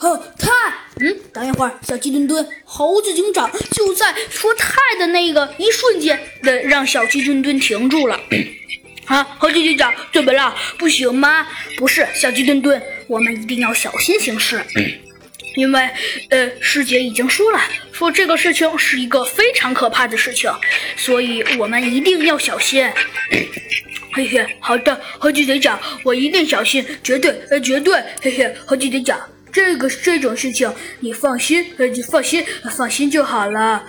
哦，太，嗯，等一会儿，小鸡墩墩，猴子警长就在说“太”的那个一瞬间，的让小鸡墩墩停住了。啊，猴子警长，怎么了？不行吗？不是，小鸡墩墩，我们一定要小心行事，因为，呃，师姐已经说了，说这个事情是一个非常可怕的事情，所以我们一定要小心。嘿嘿，好的，猴子警长，我一定小心，绝对，呃，绝对，嘿嘿，猴子警长。这个这种事情，你放心，呃，你放心，放心就好了。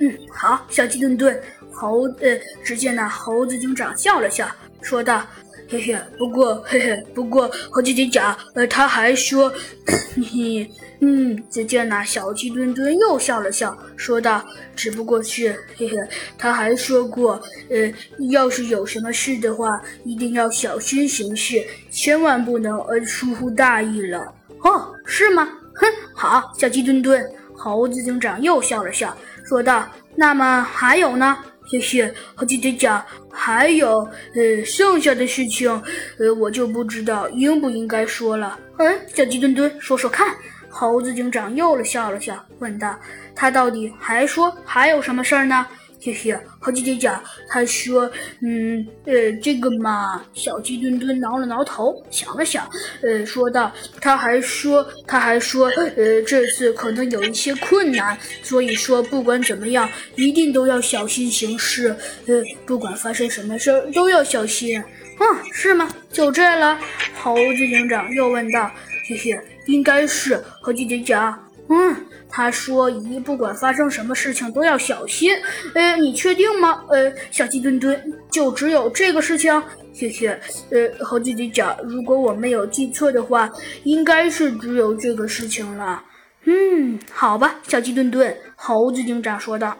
嗯，好，小鸡墩墩，猴，呃，只见那猴子警长笑了笑，说道：“嘿嘿，不过，嘿嘿，不过，猴子警长，呃，他还说，嘿，嗯，只见那小鸡墩墩又笑了笑，说道：只不过是，嘿嘿，他还说过，呃，要是有什么事的话，一定要小心行事，千万不能呃疏忽大意了。”哦，是吗？哼，好，小鸡墩墩。猴子警长又笑了笑，说道：“那么还有呢？谢谢猴子警长。还有，呃，剩下的事情，呃，我就不知道应不应该说了。嗯，小鸡墩墩，说说看。”猴子警长又笑了笑，问道：“他到底还说还有什么事儿呢？”嘿嘿，猴子警长，他说，嗯，呃，这个嘛，小鸡墩墩挠了挠头，想了想，呃，说道，他还说，他还说，呃，这次可能有一些困难，所以说不管怎么样，一定都要小心行事，呃，不管发生什么事儿都要小心。嗯，是吗？就这了？猴子警长又问道。嘿嘿，应该是猴子警长。嗯，他说：“姨，不管发生什么事情都要小心。”呃，你确定吗？呃，小鸡墩墩，就只有这个事情？谢谢。呃，猴子警长，如果我没有记错的话，应该是只有这个事情了。嗯，好吧，小鸡墩墩，猴子警长说道。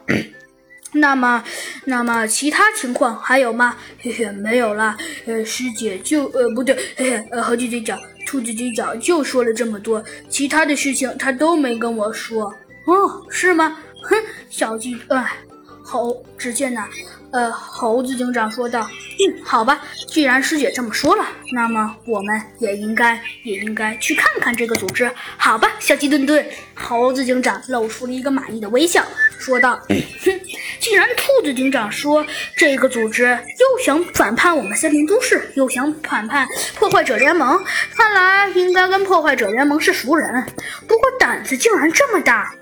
那么，那么其他情况还有吗？嘿嘿，没有了。呃，师姐就呃不对，嘿嘿，呃，猴子警长。兔子警长就说了这么多，其他的事情他都没跟我说。哦，是吗？哼，小鸡，哎，猴，只见呢，呃，猴子警长说道：“嗯，好吧，既然师姐这么说了，那么我们也应该也应该去看看这个组织，好吧？”小鸡墩墩，猴子警长露出了一个满意的微笑，说道：“哼。”既然兔子警长说这个组织又想反叛我们森林都市，又想反叛破坏者联盟，看来应该跟破坏者联盟是熟人。不过胆子竟然这么大，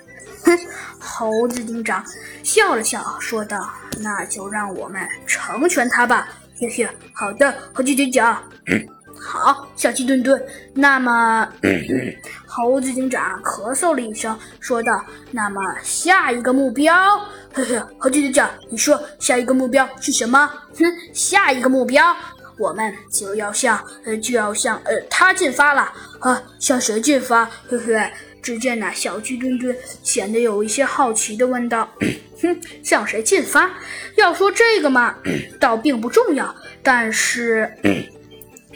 哼！猴子警长笑了笑，说道：“那就让我们成全他吧。”嘿嘿，好的，猴子警长。好，小鸡墩墩。那么，猴子警长咳嗽了一声，说道：“那么下一个目标，呵呵，猴子警长，你说下一个目标是什么？哼，下一个目标，我们就要向呃，就要向呃他进发了啊！向谁进发？呵呵。”只见那小鸡墩墩显得有一些好奇的问道：“ 哼，向谁进发？要说这个嘛，倒并不重要，但是……”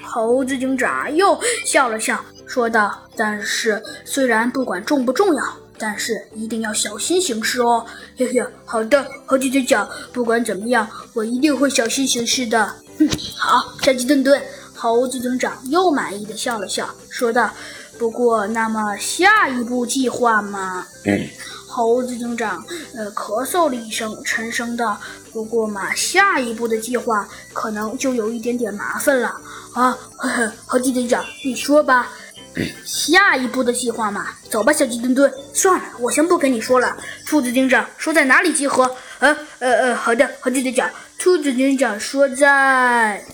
猴子警长又笑了笑，说道：“但是虽然不管重不重要，但是一定要小心行事哦。”嘿嘿，好的，猴子警长，不管怎么样，我一定会小心行事的。哼，好，小鸡墩墩。猴子警长又满意的笑了笑，说道：“不过，那么下一步计划嘛？”猴子警长呃咳嗽了一声，沉声道：“不过嘛，下一步的计划可能就有一点点麻烦了。”啊，呵呵，猴子警长，你说吧，下一步的计划嘛，走吧，小鸡墩墩。算了，我先不跟你说了。兔子警长说在哪里集合？呃呃呃，好的，猴子警长。兔子警长说在。